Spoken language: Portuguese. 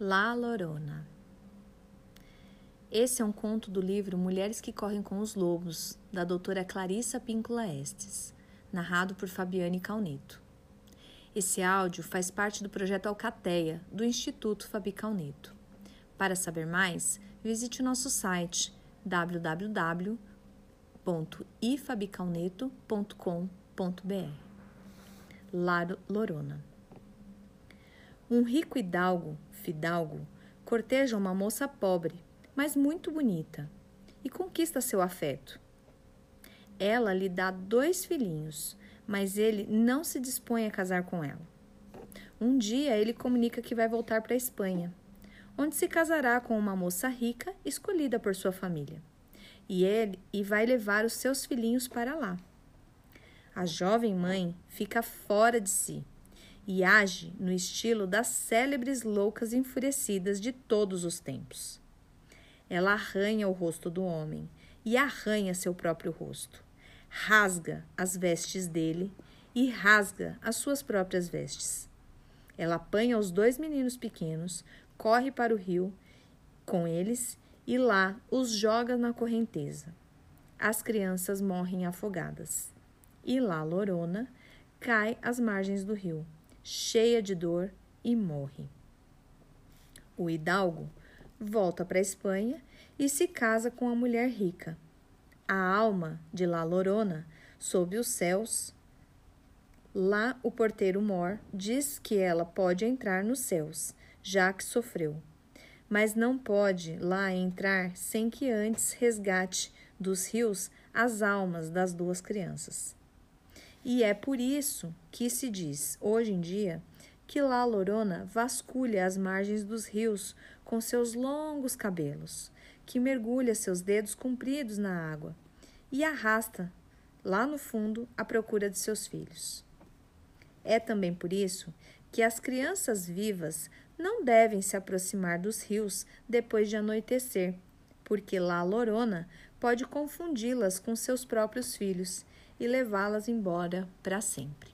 La Lorona. Esse é um conto do livro Mulheres que Correm com os Lobos, da doutora Clarissa Píncula Estes, narrado por Fabiane Calneto. Esse áudio faz parte do projeto Alcateia, do Instituto Fabi Calneto. Para saber mais, visite o nosso site www.ifabicalneto.com.br. La Lorona. Um rico hidalgo, fidalgo, corteja uma moça pobre, mas muito bonita, e conquista seu afeto. Ela lhe dá dois filhinhos, mas ele não se dispõe a casar com ela. Um dia ele comunica que vai voltar para a Espanha, onde se casará com uma moça rica escolhida por sua família. E ele e vai levar os seus filhinhos para lá. A jovem mãe fica fora de si e age no estilo das célebres loucas enfurecidas de todos os tempos. Ela arranha o rosto do homem e arranha seu próprio rosto, rasga as vestes dele e rasga as suas próprias vestes. Ela apanha os dois meninos pequenos, corre para o rio com eles e lá os joga na correnteza. As crianças morrem afogadas. E lá Lorona cai às margens do rio cheia de dor, e morre. O hidalgo volta para a Espanha e se casa com a mulher rica. A alma de La Lorona, sob os céus, lá o porteiro Mor diz que ela pode entrar nos céus, já que sofreu, mas não pode lá entrar sem que antes resgate dos rios as almas das duas crianças. E é por isso que se diz, hoje em dia, que La Lorona vasculha as margens dos rios com seus longos cabelos, que mergulha seus dedos compridos na água e arrasta lá no fundo à procura de seus filhos. É também por isso que as crianças vivas não devem se aproximar dos rios depois de anoitecer, porque La Lorona pode confundi-las com seus próprios filhos e levá-las embora para sempre.